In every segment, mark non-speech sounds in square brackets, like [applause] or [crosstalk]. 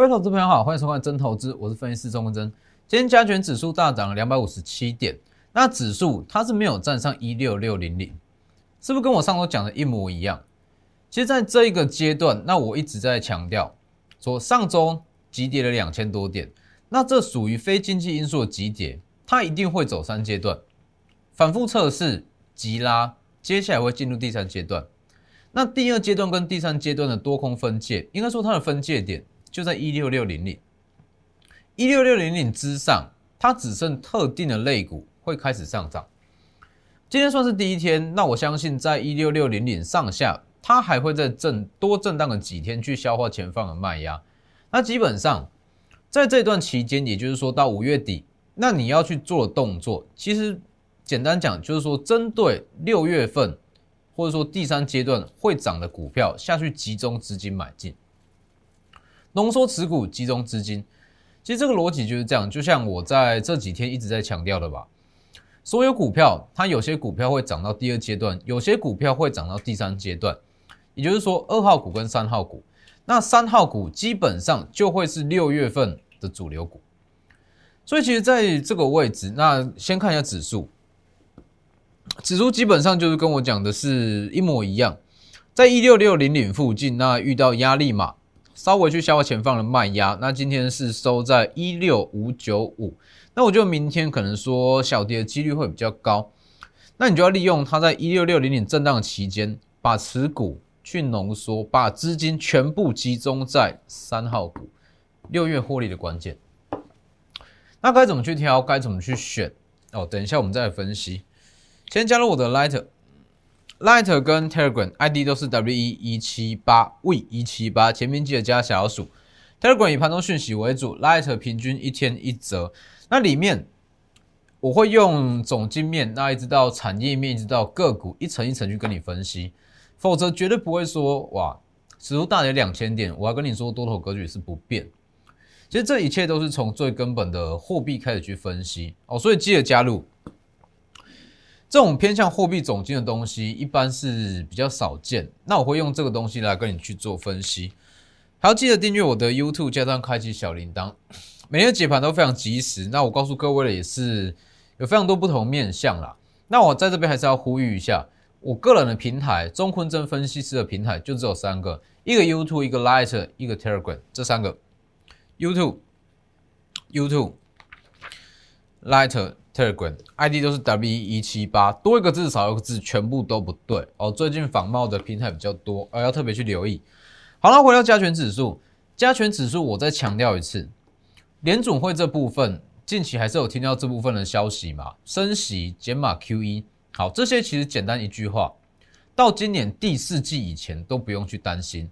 各位投资朋友好，欢迎收看真投资，我是分析师钟文真。今天加权指数大涨了两百五十七点，那指数它是没有站上一六六零零，是不是跟我上周讲的一模一样？其实，在这一个阶段，那我一直在强调说，上周急跌了两千多点，那这属于非经济因素的急跌，它一定会走三阶段，反复测试、急拉，接下来会进入第三阶段。那第二阶段跟第三阶段的多空分界，应该说它的分界点。就在一六六零零，一六六零零之上，它只剩特定的类股会开始上涨。今天算是第一天，那我相信在一六六零零上下，它还会在震多震荡个几天，去消化前方的卖压。那基本上在这段期间，也就是说到五月底，那你要去做的动作，其实简单讲就是说，针对六月份或者说第三阶段会涨的股票下去集中资金买进。浓缩持股，集中资金，其实这个逻辑就是这样。就像我在这几天一直在强调的吧，所有股票它有些股票会涨到第二阶段，有些股票会涨到第三阶段。也就是说，二号股跟三号股，那三号股基本上就会是六月份的主流股。所以，其实在这个位置，那先看一下指数，指数基本上就是跟我讲的是一模一样，在一六六零零附近，那遇到压力嘛。稍微去消化前方的卖压，那今天是收在一六五九五，那我觉得明天可能说小跌的几率会比较高，那你就要利用它在一六六零点震荡期间，把持股去浓缩，把资金全部集中在三号股，六月获利的关键。那该怎么去挑？该怎么去选？哦，等一下我们再来分析。先加入我的 Light。Light 跟 Telegram ID 都是 W 一一七八 V 一七八，前面记得加小数。Telegram 以盘中讯息为主，Light 平均一天一折。那里面我会用总经面，那一直到产业面，一直到个股，一层一层去跟你分析。否则绝对不会说哇，指数大跌两千点，我要跟你说多头格局是不变。其实这一切都是从最根本的货币开始去分析哦，所以记得加入。这种偏向货币总金的东西一般是比较少见，那我会用这个东西来跟你去做分析。还要记得订阅我的 YouTube，加上开启小铃铛，[coughs] 每天解盘都非常及时。那我告诉各位的也是有非常多不同面向啦。那我在这边还是要呼吁一下，我个人的平台钟坤真分析师的平台就只有三个，一个 YouTube，一个 Light，一个 Telegram，这三个 YouTube，YouTube，Light。Telegram ID 都是 W 一七八，多一个字少一个字，全部都不对哦。最近仿冒的平台比较多，呃，要特别去留意。好了，回到加权指数，加权指数我再强调一次，联总会这部分近期还是有听到这部分的消息嘛？升息减码 QE，好，这些其实简单一句话，到今年第四季以前都不用去担心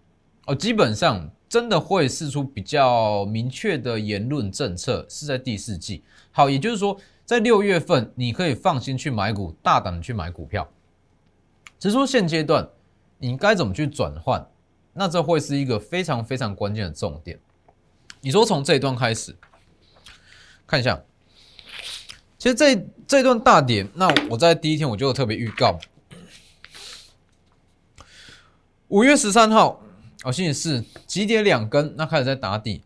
哦。基本上真的会试出比较明确的言论政策是在第四季。好，也就是说。在六月份，你可以放心去买股，大胆的去买股票。只是说现阶段你该怎么去转换，那这会是一个非常非常关键的重点。你说从这一段开始看一下，其实这这段大跌，那我在第一天我就特别预告，五月十三号，哦，星期四急跌两根，那开始在打底。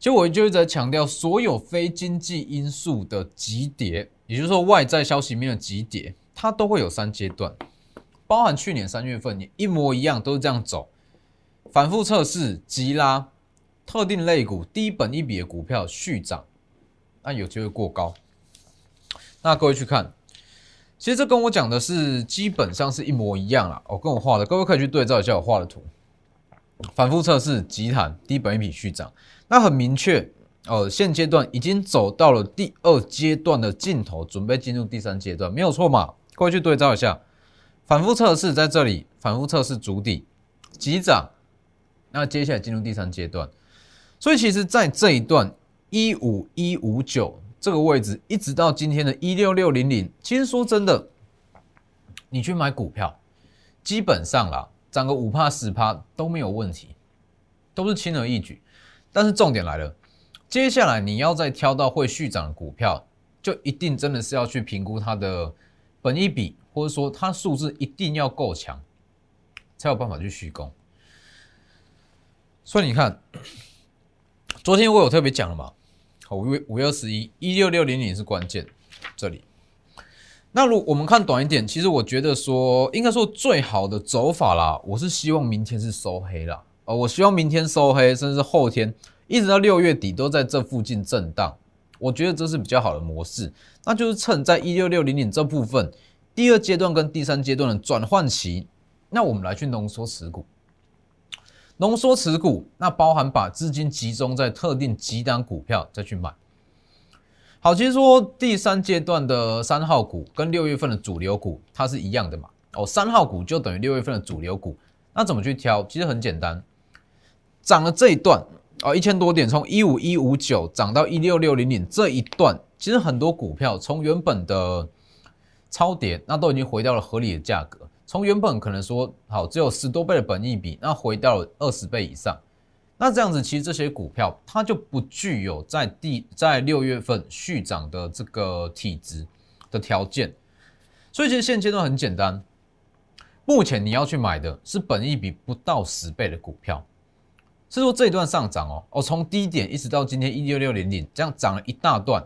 其实我就一直在强调，所有非经济因素的急跌，也就是说外在消息面的急跌，它都会有三阶段，包含去年三月份也一模一样，都是这样走，反复测试急拉，特定类股低本一笔的股票续涨，那有机会过高。那各位去看，其实这跟我讲的是基本上是一模一样啦。我跟我画的，各位可以去对照一下我画的图，反复测试急弹低本一笔续涨。那很明确哦，现阶段已经走到了第二阶段的尽头，准备进入第三阶段，没有错嘛？过去对照一下，反复测试在这里，反复测试主底急涨，那接下来进入第三阶段。所以其实，在这一段一五一五九这个位置，一直到今天的一六六零零，其实说真的，你去买股票，基本上啦，涨个五帕十帕都没有问题，都是轻而易举。但是重点来了，接下来你要再挑到会续涨的股票，就一定真的是要去评估它的本一比，或者说它数字一定要够强，才有办法去续攻。所以你看，昨天我有特别讲了嘛，五月五月二十一一六六零零是关键，这里。那如我们看短一点，其实我觉得说，应该说最好的走法啦，我是希望明天是收黑啦，呃，我希望明天收黑，甚至后天一直到六月底都在这附近震荡，我觉得这是比较好的模式。那就是趁在一六六零零这部分第二阶段跟第三阶段的转换期，那我们来去浓缩持股。浓缩持股，那包含把资金集中在特定几档股票再去买。好，其实说第三阶段的三号股跟六月份的主流股它是一样的嘛？哦，三号股就等于六月份的主流股，那怎么去挑？其实很简单，涨了这一段哦，一千多点，从一五一五九涨到一六六零零这一段，其实很多股票从原本的超跌，那都已经回到了合理的价格。从原本可能说好只有十多倍的本益比，那回到了二十倍以上，那这样子其实这些股票它就不具有在第在六月份续涨的这个体质的条件，所以其实现阶段很简单，目前你要去买的是本一比不到十倍的股票，是说这一段上涨哦，哦从低点一直到今天一六六零零这样涨了一大段，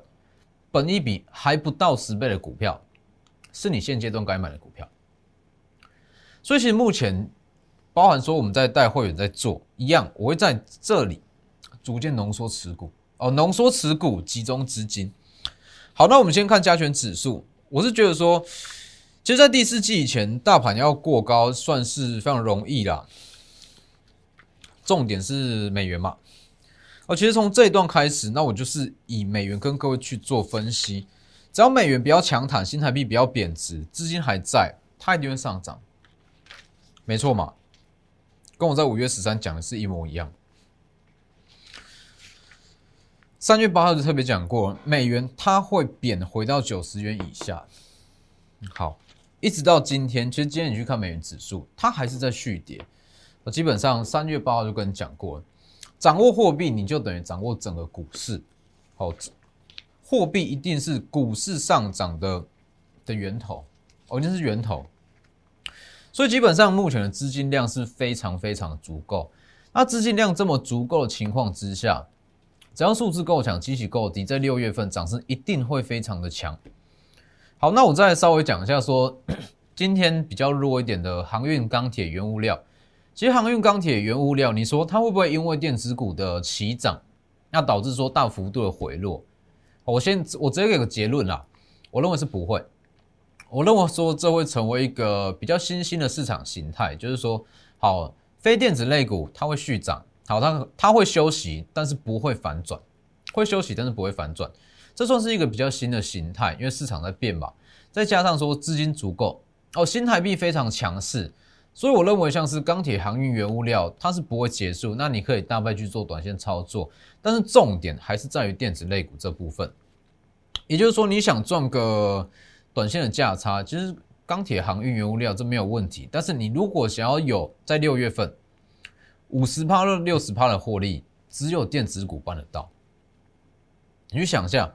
本一比还不到十倍的股票，是你现阶段该买的股票。所以其实目前，包含说我们在带会员在做一样，我会在这里逐渐浓缩持股哦，浓缩持股，集中资金。好，那我们先看加权指数，我是觉得说，其实，在第四季以前，大盘要过高算是非常容易啦。重点是美元嘛，哦，其实从这一段开始，那我就是以美元跟各位去做分析，只要美元比较强弹，新台币比较贬值，资金还在，它一定会上涨。没错嘛，跟我在五月十三讲的是一模一样。三月八号就特别讲过，美元它会贬回到九十元以下。好，一直到今天，其实今天你去看美元指数，它还是在续跌。我基本上三月八号就跟你讲过，掌握货币你就等于掌握整个股市。好，货币一定是股市上涨的的源头，哦，一定是源头。所以基本上目前的资金量是非常非常足够。那资金量这么足够的情况之下，只要数字够强，基期够低，在六月份涨势一定会非常的强。好，那我再稍微讲一下，说 [clears throat] 今天比较弱一点的航运、钢铁、原物料。其实航运、钢铁、原物料，你说它会不会因为电子股的齐涨，那导致说大幅度的回落？我先我直接给个结论啦，我认为是不会。我认为说这会成为一个比较新兴的市场形态，就是说，好，非电子类股它会续涨，好，它它会休息，但是不会反转，会休息，但是不会反转，这算是一个比较新的形态，因为市场在变嘛，再加上说资金足够，哦，新台币非常强势，所以我认为像是钢铁、航运、原物料，它是不会结束，那你可以大概去做短线操作，但是重点还是在于电子类股这部分，也就是说，你想赚个。短线的价差，其实钢铁、航运、原物料这没有问题。但是你如果想要有在六月份五十趴到六十趴的获利，只有电子股办得到。你去想一下，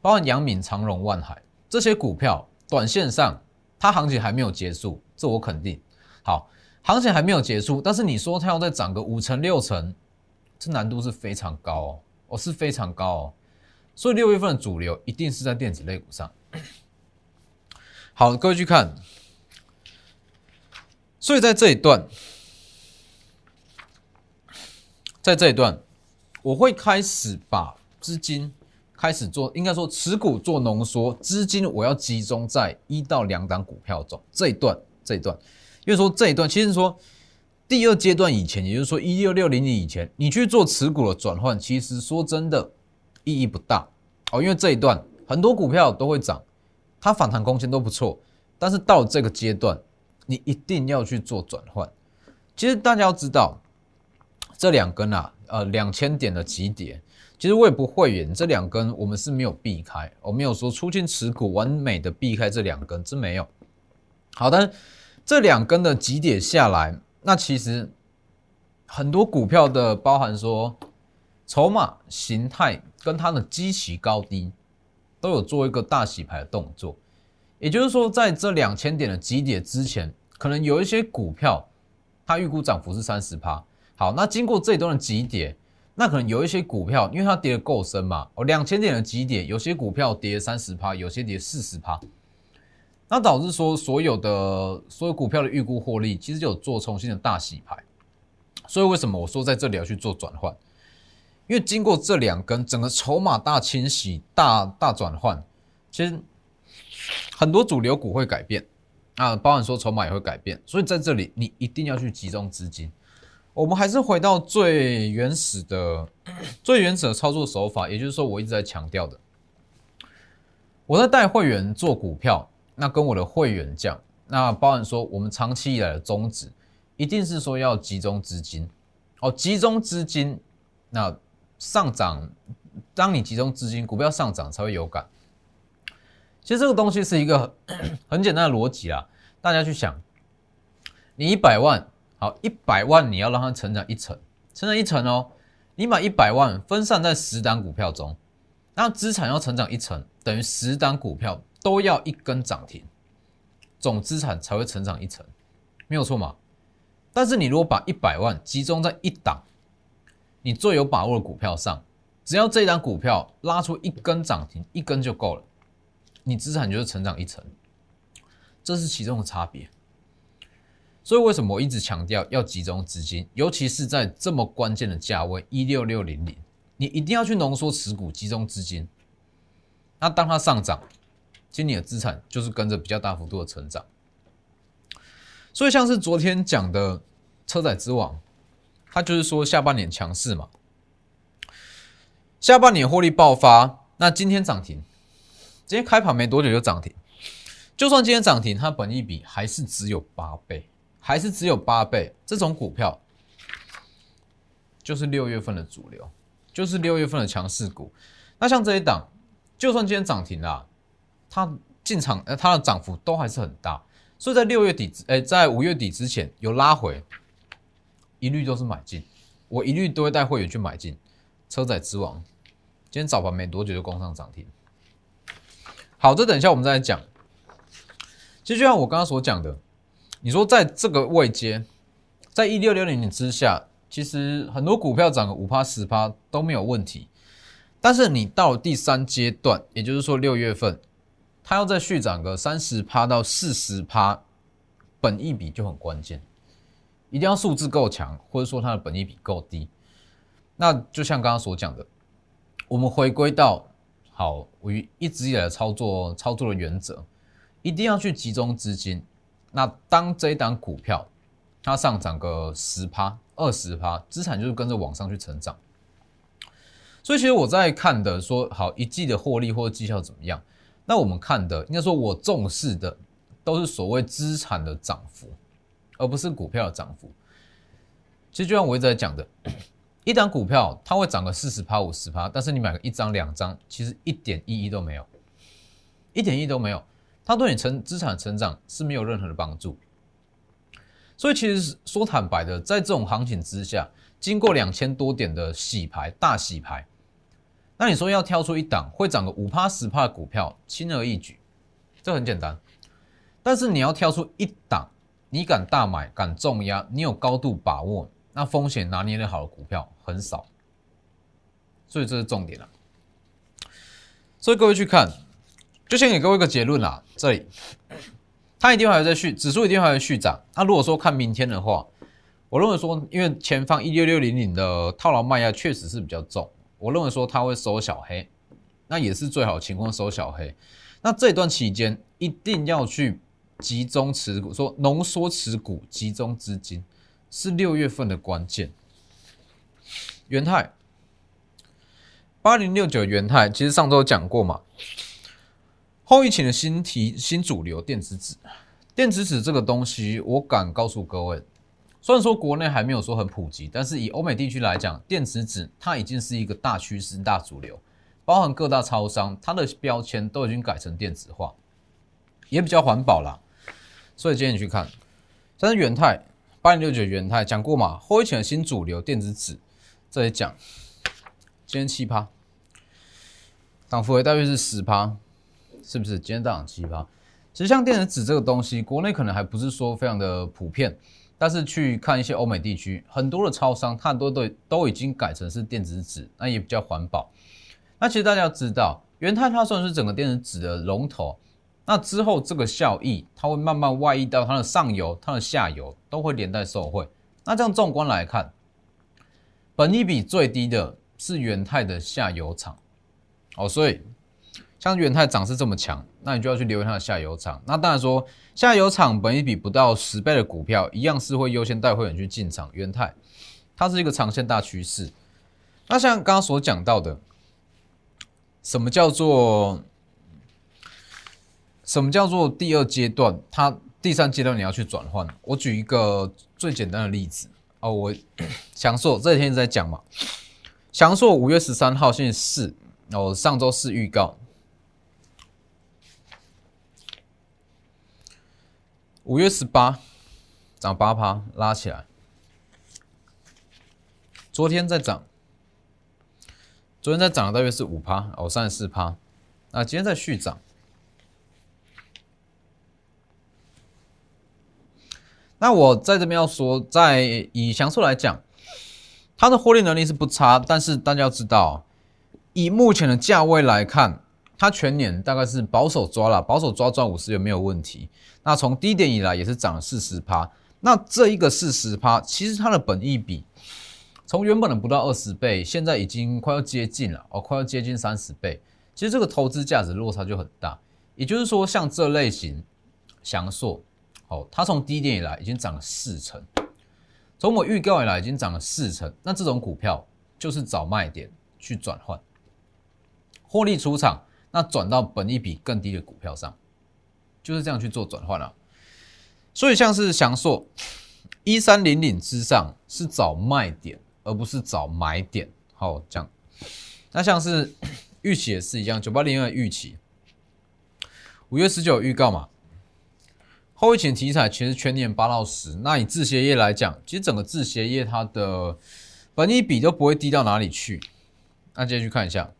包括阳明、长荣、万海这些股票，短线上它行情还没有结束，这我肯定。好，行情还没有结束，但是你说它要再涨个五成、六成，这难度是非常高哦，哦是非常高哦。所以六月份的主流一定是在电子类股上。好，各位去看。所以在这一段，在这一段，我会开始把资金开始做，应该说持股做浓缩，资金我要集中在一到两档股票中。这一段，这一段，因为说这一段，其实说第二阶段以前，也就是说一六六零年以前，你去做持股的转换，其实说真的意义不大哦，因为这一段很多股票都会涨。它反弹空间都不错，但是到这个阶段，你一定要去做转换。其实大家要知道，这两根啊，呃，两千点的急跌，其实我也不会员这两根我们是没有避开，我没有说出进持股完美的避开这两根，这没有。好的，这两根的急跌下来，那其实很多股票的包含说筹码形态跟它的基期高低。都有做一个大洗牌的动作，也就是说，在这两千点的极点之前，可能有一些股票，它预估涨幅是三十趴。好，那经过这一段的极点，那可能有一些股票，因为它跌得够深嘛，哦，两千点的极点，有些股票跌三十趴，有些跌四十趴，那导致说所有的所有股票的预估获利，其实就有做重新的大洗牌。所以为什么我说在这里要去做转换？因为经过这两根整个筹码大清洗、大大转换，其实很多主流股会改变啊，包含说筹码也会改变。所以在这里你一定要去集中资金。我们还是回到最原始的、[coughs] 最原始的操作手法，也就是说我一直在强调的，我在带会员做股票，那跟我的会员讲，那包含说我们长期以来的宗旨，一定是说要集中资金哦，集中资金，那。上涨，当你集中资金，股票上涨才会有感。其实这个东西是一个 [coughs] 很简单的逻辑啦，大家去想，你一百万，好，一百万你要让它成长一成，成长一成哦，你把一百万分散在十档股票中，那资产要成长一成，等于十档股票都要一根涨停，总资产才会成长一成，没有错嘛？但是你如果把一百万集中在一档。你最有把握的股票上，只要这一档股票拉出一根涨停，一根就够了，你资产就是成长一成，这是其中的差别。所以为什么我一直强调要集中资金，尤其是在这么关键的价位一六六零零，你一定要去浓缩持股，集中资金。那当它上涨，其实你的资产就是跟着比较大幅度的成长。所以像是昨天讲的车载之王。他就是说下半年强势嘛，下半年获利爆发，那今天涨停，今天开盘没多久就涨停，就算今天涨停，它本益比还是只有八倍，还是只有八倍，这种股票就是六月份的主流，就是六月份的强势股。那像这一档，就算今天涨停了，它进场呃它的涨幅都还是很大，所以在六月底，哎，在五月底之前有拉回。一律都是买进，我一律都会带会员去买进。车载之王，今天早盘没多久就攻上涨停。好，这等一下我们再来讲。其实就像我刚刚所讲的，你说在这个位阶，在一六六零零之下，其实很多股票涨个五趴十趴都没有问题。但是你到第三阶段，也就是说六月份，它要再续涨个三十趴到四十趴，本一笔就很关键。一定要数字够强，或者说它的本益比够低。那就像刚刚所讲的，我们回归到好，我一直以来的操作操作的原则，一定要去集中资金。那当这一档股票它上涨个十趴、二十趴，资产就是跟着往上去成长。所以其实我在看的说，好一季的获利或者绩效怎么样？那我们看的应该说，我重视的都是所谓资产的涨幅。而不是股票的涨幅。其实就像我一直在讲的，一档股票它会涨个四十趴、五十趴，但是你买个一张、两张，其实一点意义都没有，一点意义都没有。它对你成资产成长是没有任何的帮助。所以其实说坦白的，在这种行情之下，经过两千多点的洗牌、大洗牌，那你说要挑出一档会涨个五趴、十趴的股票，轻而易举，这很简单。但是你要挑出一档。你敢大买，敢重压，你有高度把握，那风险拿捏的好的股票很少，所以这是重点了。所以各位去看，就先给各位一个结论啦。这里，它一定还会再续，指数一定还会续涨。那如果说看明天的话，我认为说，因为前方一六六零零的套牢卖压确实是比较重，我认为说它会收小黑，那也是最好情况收小黑。那这段期间一定要去。集中持股，说浓缩持股，集中资金是六月份的关键。元泰八零六九元泰，其实上周讲过嘛。后疫情的新题新主流电子纸，电子纸这个东西，我敢告诉各位，虽然说国内还没有说很普及，但是以欧美地区来讲，电子纸它已经是一个大趋势、大主流，包含各大超商，它的标签都已经改成电子化，也比较环保啦。所以今天你去看，但是元泰八零六九元泰讲过嘛？后一前的新主流电子纸，这里讲，今天七趴，涨幅大约是十趴，是不是？今天涨七趴。其实像电子纸这个东西，国内可能还不是说非常的普遍，但是去看一些欧美地区，很多的超商，它很多都都已经改成是电子纸，那也比较环保。那其实大家要知道，元泰它算是整个电子纸的龙头，那之后这个效益，它会慢慢外溢到它的上游、它的下游，都会连带受惠。那这样纵观来看，本益比最低的是元泰的下游厂，哦，所以。像元泰涨势这么强，那你就要去留意它的下游厂。那当然说，下游厂本一比不到十倍的股票，一样是会优先带会员去进场。元泰，它是一个长线大趋势。那像刚刚所讲到的，什么叫做什么叫做第二阶段？它第三阶段你要去转换。我举一个最简单的例子哦，我祥硕这几天在讲嘛，祥硕五月十三号星期四，哦，上周四预告。五月十八涨八趴，拉起来。昨天在涨，昨天在涨大约是五趴，哦，三十四趴。那今天在续涨。那我在这边要说，在以祥硕来讲，它的获利能力是不差，但是大家要知道，以目前的价位来看。它全年大概是保守抓了，保守抓赚五十元没有问题。那从低点以来也是涨了四十趴。那这一个四十趴，其实它的本益比从原本的不到二十倍，现在已经快要接近了哦，快要接近三十倍。其实这个投资价值落差就很大。也就是说，像这类型翔硕哦，它从低点以来已经涨了四成，从我预告以来已经涨了四成。那这种股票就是找卖点去转换，获利出场。那转到本益比更低的股票上，就是这样去做转换了。所以像是祥硕一三零零之上是找卖点，而不是找买点。好，这样。那像是预期也是一样，九八零二预期，五月十九预告嘛。后疫情题材其实全年八到十。那以制鞋业来讲，其实整个制鞋业它的本益比都不会低到哪里去。那接着去看一下。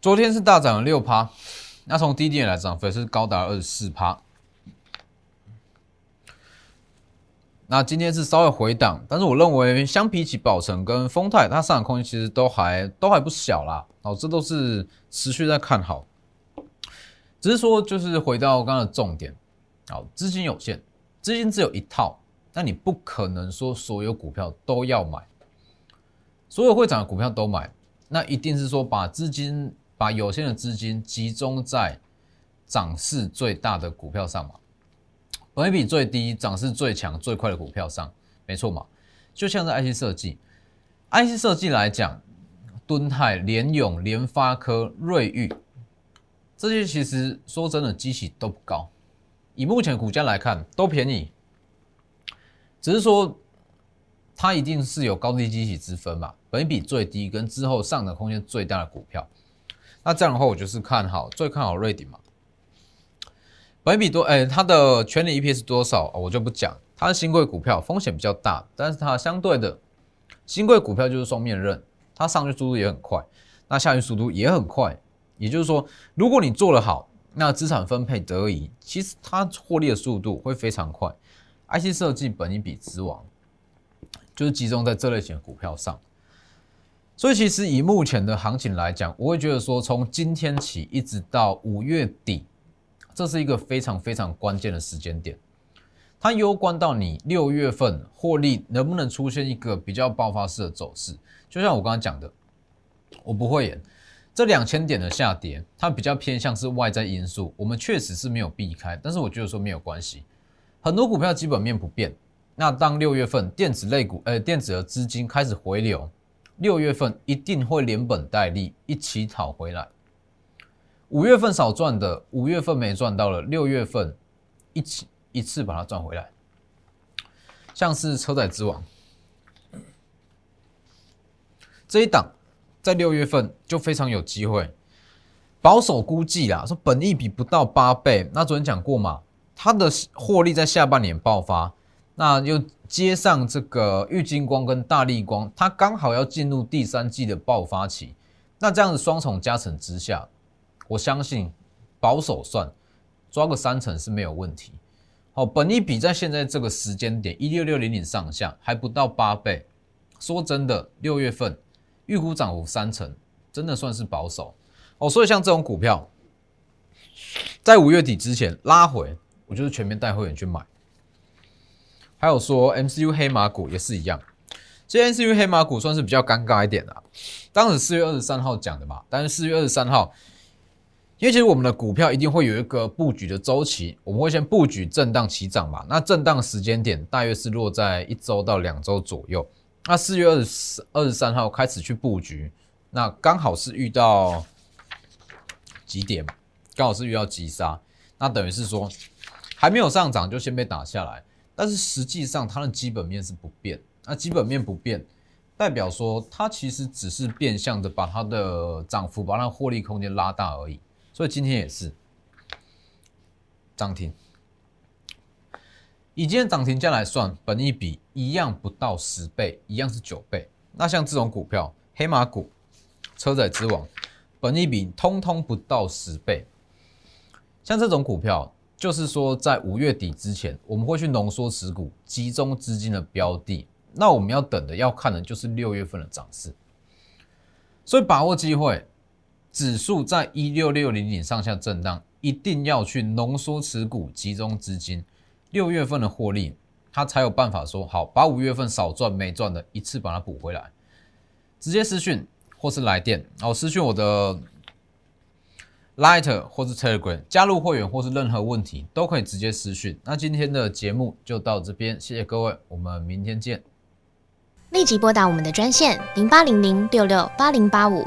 昨天是大涨了六趴，那从低点来涨幅是高达二十四趴。那今天是稍微回档，但是我认为相比起宝城跟丰泰，它上涨空间其实都还都还不小啦。哦，这都是持续在看好，只是说就是回到刚刚的重点，好，资金有限，资金只有一套，那你不可能说所有股票都要买，所有会涨的股票都买，那一定是说把资金。把有限的资金集中在涨势最大的股票上嘛，本比最低、涨势最强、最快的股票上，没错嘛。就像是 IC 设计，IC 设计来讲，敦泰、联永、联发科、瑞昱这些，其实说真的，机器都不高，以目前股价来看都便宜，只是说它一定是有高低机器之分嘛。本比最低跟之后上涨空间最大的股票。那这样的话，我就是看好最看好瑞鼎嘛。本比多，哎，它的全年 EPS 多少我就不讲。它是新贵股票，风险比较大，但是它相对的新贵股票就是双面刃，它上去速度也很快，那下去速度也很快。也就是说，如果你做得好，那资产分配得宜，其实它获利的速度会非常快。IC 设计本一比之王，就是集中在这类型的股票上。所以，其实以目前的行情来讲，我会觉得说，从今天起一直到五月底，这是一个非常非常关键的时间点。它攸关到你六月份获利能不能出现一个比较爆发式的走势。就像我刚刚讲的，我不会演这两千点的下跌，它比较偏向是外在因素，我们确实是没有避开。但是我觉得说没有关系，很多股票基本面不变。那当六月份电子类股，呃，电子的资金开始回流。六月份一定会连本带利一起讨回来。五月份少赚的，五月份没赚到了，六月份一起一次把它赚回来。像是车载之王这一档，在六月份就非常有机会。保守估计啦，说本益比不到八倍。那昨天讲过嘛，它的获利在下半年爆发。那又接上这个玉金光跟大力光，它刚好要进入第三季的爆发期。那这样子双重加成之下，我相信保守算抓个三成是没有问题。好，本益比在现在这个时间点一六六零零上下，还不到八倍。说真的，六月份预估涨幅三成，真的算是保守哦。所以像这种股票，在五月底之前拉回，我就是全面带会员去买。还有说 MCU 黑马股也是一样，这 MCU 黑马股算是比较尴尬一点的。当时四月二十三号讲的嘛，但是四月二十三号。因为其实我们的股票一定会有一个布局的周期，我们会先布局震荡起涨嘛。那震荡时间点大约是落在一周到两周左右。那四月二十二十三号开始去布局，那刚好是遇到几点？刚好是遇到急杀，那等于是说还没有上涨就先被打下来。但是实际上它的基本面是不变，那基本面不变，代表说它其实只是变相的把它的涨幅、把它的获利空间拉大而已。所以今天也是涨停，以今天涨停价来算，本益比一样不到十倍，一样是九倍。那像这种股票，黑马股、车载之王，本益比通通不到十倍。像这种股票，就是说在五月底之前，我们会去浓缩持股，集中资金的标的。那我们要等的、要看的就是六月份的涨势。所以把握机会。指数在一六六零点上下震荡，一定要去浓缩持股，集中资金。六月份的获利，他才有办法说好，把五月份少赚没赚的一次把它补回来。直接私讯或是来电，哦，私讯我的 Light 或是 Telegram，加入会员或是任何问题都可以直接私讯。那今天的节目就到这边，谢谢各位，我们明天见。立即拨打我们的专线零八零零六六八零八五。